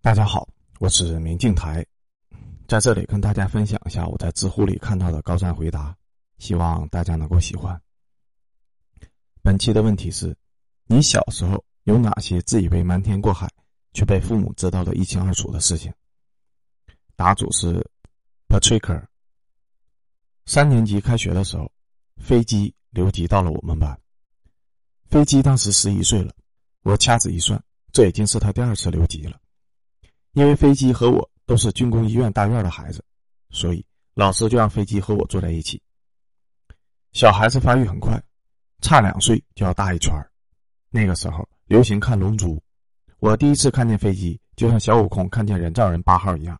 大家好，我是明镜台，在这里跟大家分享一下我在知乎里看到的高赞回答，希望大家能够喜欢。本期的问题是：你小时候有哪些自以为瞒天过海，却被父母知道的一清二楚的事情？答主是 Patrick。三年级开学的时候，飞机留级到了我们班。飞机当时十一岁了，我掐指一算，这已经是他第二次留级了。因为飞机和我都是军工医院大院的孩子，所以老师就让飞机和我坐在一起。小孩子发育很快，差两岁就要大一圈那个时候流行看《龙珠》，我第一次看见飞机，就像小悟空看见人造人八号一样。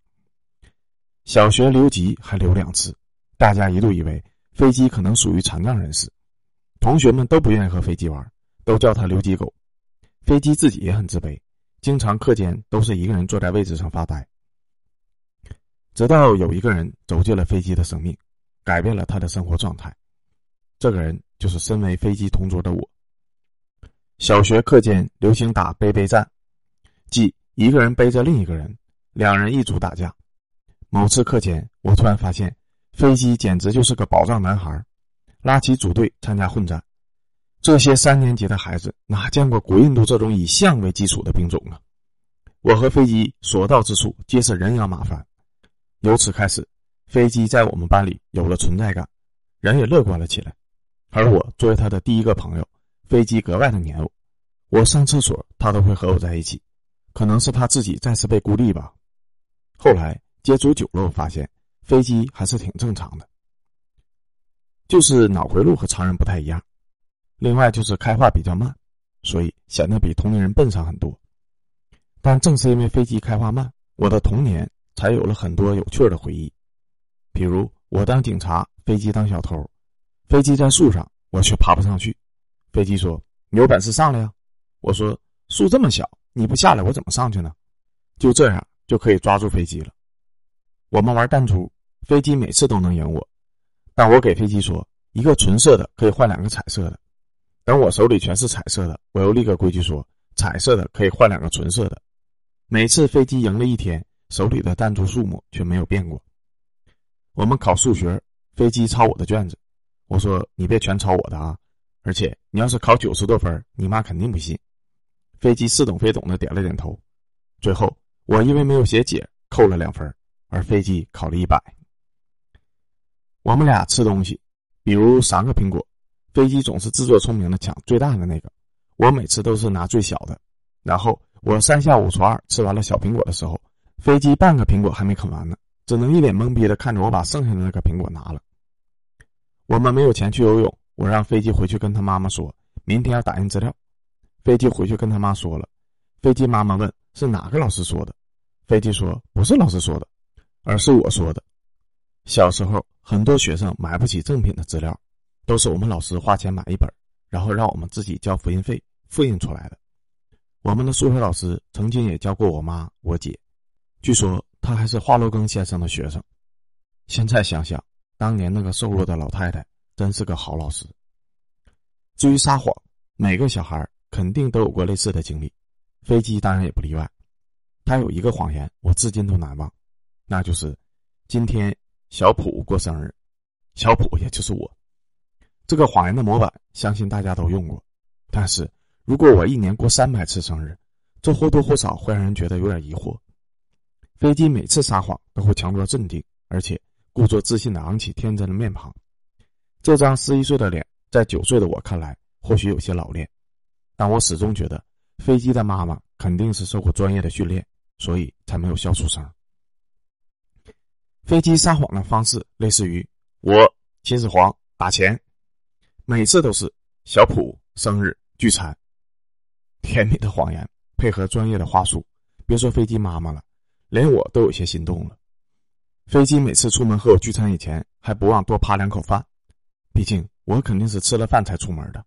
小学留级还留两次，大家一度以为飞机可能属于残障人士，同学们都不愿意和飞机玩，都叫他“留级狗”。飞机自己也很自卑。经常课间都是一个人坐在位置上发呆，直到有一个人走进了飞机的生命，改变了他的生活状态。这个人就是身为飞机同桌的我。小学课间流行打背背战，即一个人背着另一个人，两人一组打架。某次课间，我突然发现飞机简直就是个宝藏男孩，拉起组队参加混战。这些三年级的孩子哪见过古印度这种以象为基础的兵种啊？我和飞机所到之处皆是人仰马翻，由此开始，飞机在我们班里有了存在感，人也乐观了起来。而我作为他的第一个朋友，飞机格外的黏我，我上厕所他都会和我在一起，可能是他自己再次被孤立吧。后来接触久了，我发现飞机还是挺正常的，就是脑回路和常人不太一样。另外就是开化比较慢，所以显得比同龄人笨上很多。但正是因为飞机开化慢，我的童年才有了很多有趣的回忆。比如我当警察，飞机当小偷，飞机在树上，我却爬不上去。飞机说：“你有本事上来呀！”我说：“树这么小，你不下来，我怎么上去呢？”就这样就可以抓住飞机了。我们玩弹珠，飞机每次都能赢我，但我给飞机说：“一个纯色的可以换两个彩色的。”等我手里全是彩色的，我又立个规矩说：彩色的可以换两个纯色的。每次飞机赢了一天，手里的弹珠数目却没有变过。我们考数学，飞机抄我的卷子，我说你别全抄我的啊，而且你要是考九十多分，你妈肯定不信。飞机似懂非懂的点了点头。最后我因为没有写解，扣了两分，而飞机考了一百。我们俩吃东西，比如三个苹果。飞机总是自作聪明的抢最大的那个，我每次都是拿最小的。然后我三下五除二吃完了小苹果的时候，飞机半个苹果还没啃完呢，只能一脸懵逼的看着我把剩下的那个苹果拿了。我们没有钱去游泳，我让飞机回去跟他妈妈说，明天要打印资料。飞机回去跟他妈说了，飞机妈妈问是哪个老师说的，飞机说不是老师说的，而是我说的。小时候很多学生买不起正品的资料。都是我们老师花钱买一本，然后让我们自己交复印费复印出来的。我们的数学老师曾经也教过我妈、我姐，据说他还是华罗庚先生的学生。现在想想，当年那个瘦弱的老太太真是个好老师。至于撒谎，每个小孩肯定都有过类似的经历，飞机当然也不例外。他有一个谎言，我至今都难忘，那就是今天小普过生日，小普也就是我。这个谎言的模板，相信大家都用过。但是，如果我一年过三百次生日，这或多或少会让人觉得有点疑惑。飞机每次撒谎都会强作镇定，而且故作自信的昂起天真的面庞。这张十一岁的脸，在九岁的我看来，或许有些老练。但我始终觉得，飞机的妈妈肯定是受过专业的训练，所以才没有笑出声。飞机撒谎的方式类似于：我秦始皇打钱。每次都是小普生日聚餐，甜蜜的谎言配合专业的话术，别说飞机妈妈了，连我都有些心动了。飞机每次出门和我聚餐以前，还不忘多扒两口饭，毕竟我肯定是吃了饭才出门的。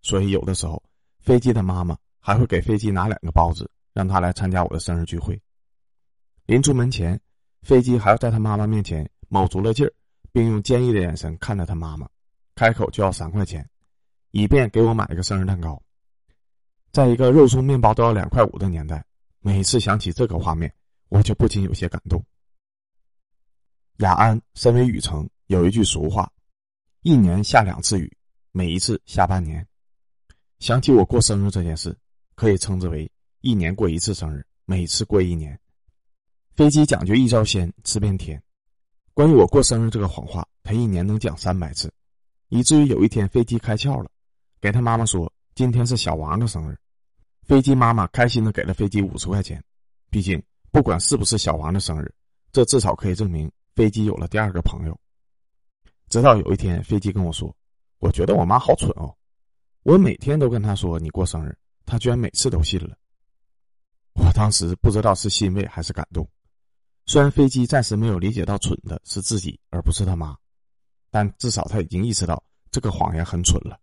所以有的时候，飞机的妈妈还会给飞机拿两个包子，让他来参加我的生日聚会。临出门前，飞机还要在他妈妈面前卯足了劲儿，并用坚毅的眼神看着他妈妈。开口就要三块钱，以便给我买一个生日蛋糕。在一个肉松面包都要两块五的年代，每次想起这个画面，我就不禁有些感动。雅安身为雨城，有一句俗话：“一年下两次雨，每一次下半年。”想起我过生日这件事，可以称之为一年过一次生日，每次过一年。飞机讲究一招鲜吃遍天。关于我过生日这个谎话，他一年能讲三百次，以至于有一天飞机开窍了，给他妈妈说今天是小王的生日。飞机妈妈开心的给了飞机五十块钱，毕竟不管是不是小王的生日，这至少可以证明飞机有了第二个朋友。直到有一天，飞机跟我说：“我觉得我妈好蠢哦。”我每天都跟她说你过生日，她居然每次都信了。我当时不知道是欣慰还是感动。虽然飞机暂时没有理解到蠢的是自己而不是他妈，但至少他已经意识到这个谎言很蠢了。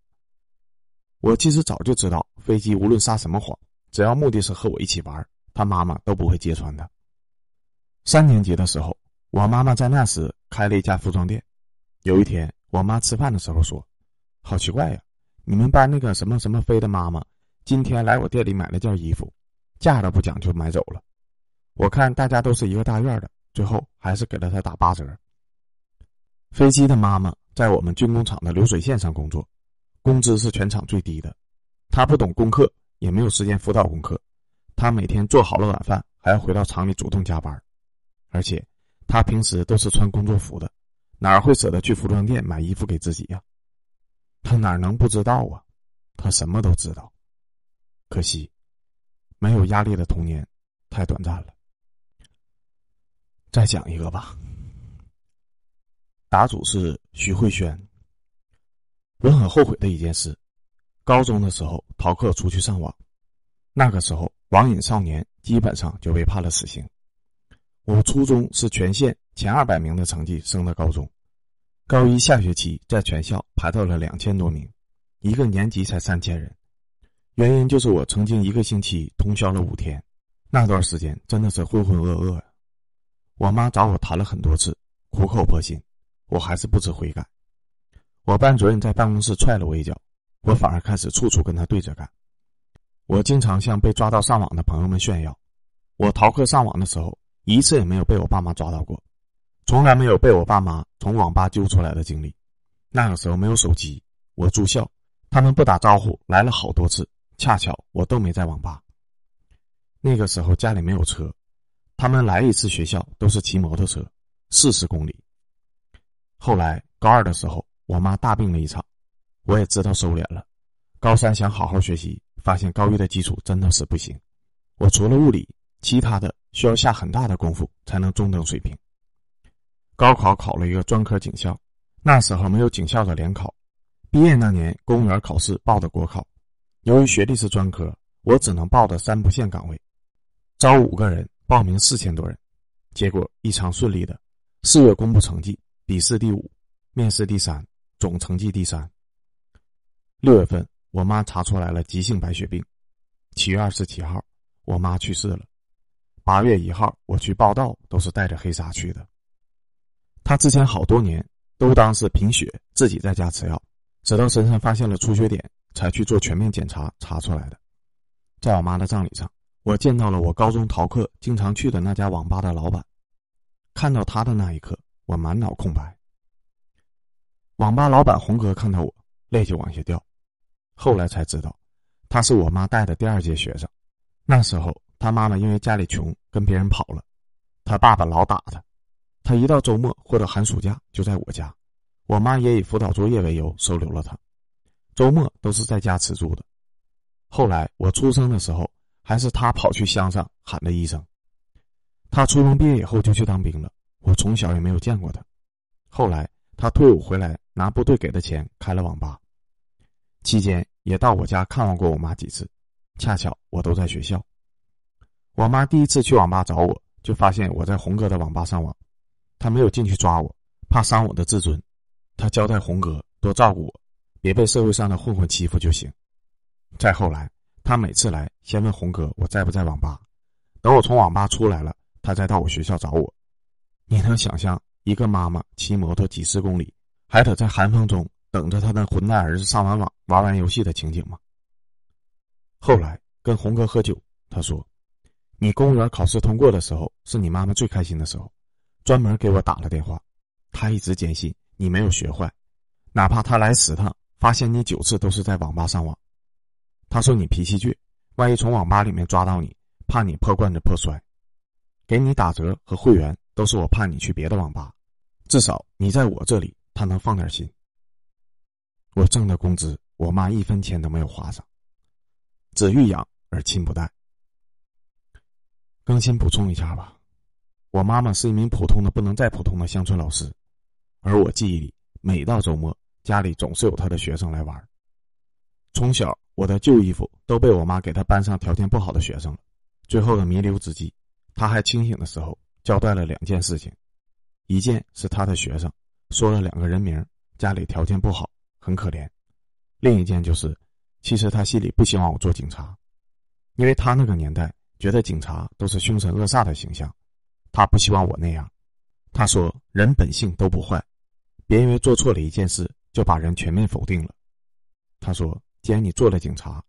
我其实早就知道，飞机无论撒什么谎，只要目的是和我一起玩，他妈妈都不会揭穿的。三年级的时候，我妈妈在那时开了一家服装店。有一天，我妈吃饭的时候说：“好奇怪呀。”你们班那个什么什么飞的妈妈，今天来我店里买了件衣服，价都不讲就买走了。我看大家都是一个大院的，最后还是给了他打八折。飞机的妈妈在我们军工厂的流水线上工作，工资是全场最低的。她不懂功课，也没有时间辅导功课。她每天做好了晚饭，还要回到厂里主动加班，而且她平时都是穿工作服的，哪会舍得去服装店买衣服给自己呀？他哪能不知道啊？他什么都知道。可惜，没有压力的童年太短暂了。再讲一个吧。答主是徐慧轩。我很后悔的一件事：高中的时候逃课出去上网，那个时候网瘾少年基本上就被判了死刑。我初中是全县前二百名的成绩升的高中。高一下学期，在全校排到了两千多名，一个年级才三千人。原因就是我曾经一个星期通宵了五天，那段时间真的是浑浑噩噩。我妈找我谈了很多次，苦口婆心，我还是不知悔改。我班主任在办公室踹了我一脚，我反而开始处处跟他对着干。我经常向被抓到上网的朋友们炫耀，我逃课上网的时候，一次也没有被我爸妈抓到过。从来没有被我爸妈从网吧揪出来的经历。那个时候没有手机，我住校，他们不打招呼来了好多次，恰巧我都没在网吧。那个时候家里没有车，他们来一次学校都是骑摩托车，四十公里。后来高二的时候，我妈大病了一场，我也知道收敛了。高三想好好学习，发现高一的基础真的是不行。我除了物理，其他的需要下很大的功夫才能中等水平。高考考了一个专科警校，那时候没有警校的联考。毕业那年，公务员考试报的国考，由于学历是专科，我只能报的三不限岗位，招五个人，报名四千多人。结果异常顺利的，四月公布成绩，笔试第五，面试第三，总成绩第三。六月份，我妈查出来了急性白血病。七月二十七号，我妈去世了。八月一号，我去报道，都是带着黑纱去的。他之前好多年都当是贫血，自己在家吃药，直到身上发现了出血点，才去做全面检查查出来的。在我妈的葬礼上，我见到了我高中逃课经常去的那家网吧的老板。看到他的那一刻，我满脑空白。网吧老板红哥看到我，泪就往下掉。后来才知道，他是我妈带的第二届学生。那时候他妈妈因为家里穷，跟别人跑了，他爸爸老打他。他一到周末或者寒暑假就在我家，我妈也以辅导作业为由收留了他，周末都是在家吃住的。后来我出生的时候，还是他跑去乡上喊的医生。他初中毕业以后就去当兵了，我从小也没有见过他。后来他退伍回来，拿部队给的钱开了网吧，期间也到我家看望过我妈几次，恰巧我都在学校。我妈第一次去网吧找我，就发现我在红哥的网吧上网。他没有进去抓我，怕伤我的自尊。他交代红哥多照顾我，别被社会上的混混欺负就行。再后来，他每次来先问红哥我在不在网吧，等我从网吧出来了，他再到我学校找我。你能想象一个妈妈骑摩托几十公里，还得在寒风中等着她的混蛋儿子上完网玩完游戏的情景吗？后来跟红哥喝酒，他说：“你公务员考试通过的时候，是你妈妈最开心的时候，专门给我打了电话。她一直坚信你没有学坏，哪怕她来十趟，发现你九次都是在网吧上网。她说你脾气倔，万一从网吧里面抓到你，怕你破罐子破摔。给你打折和会员都是我怕你去别的网吧，至少你在我这里，他能放点心。我挣的工资，我妈一分钱都没有花上。子欲养而亲不待。更新补充一下吧，我妈妈是一名普通的不能再普通的乡村老师，而我记忆里，每到周末，家里总是有她的学生来玩。从小，我的旧衣服都被我妈给她班上条件不好的学生了。最后的弥留之际，她还清醒的时候，交代了两件事情：一件是他的学生说了两个人名，家里条件不好，很可怜；另一件就是。其实他心里不希望我做警察，因为他那个年代觉得警察都是凶神恶煞的形象，他不希望我那样。他说：“人本性都不坏，别因为做错了一件事就把人全面否定了。”他说：“既然你做了警察，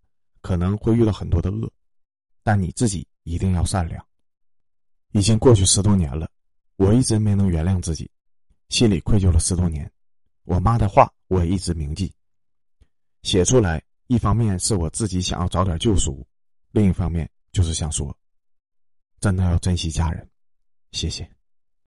可能会遇到很多的恶，但你自己一定要善良。”已经过去十多年了，我一直没能原谅自己，心里愧疚了十多年。我妈的话我也一直铭记，写出来。一方面是我自己想要早点救赎，另一方面就是想说，真的要珍惜家人，谢谢。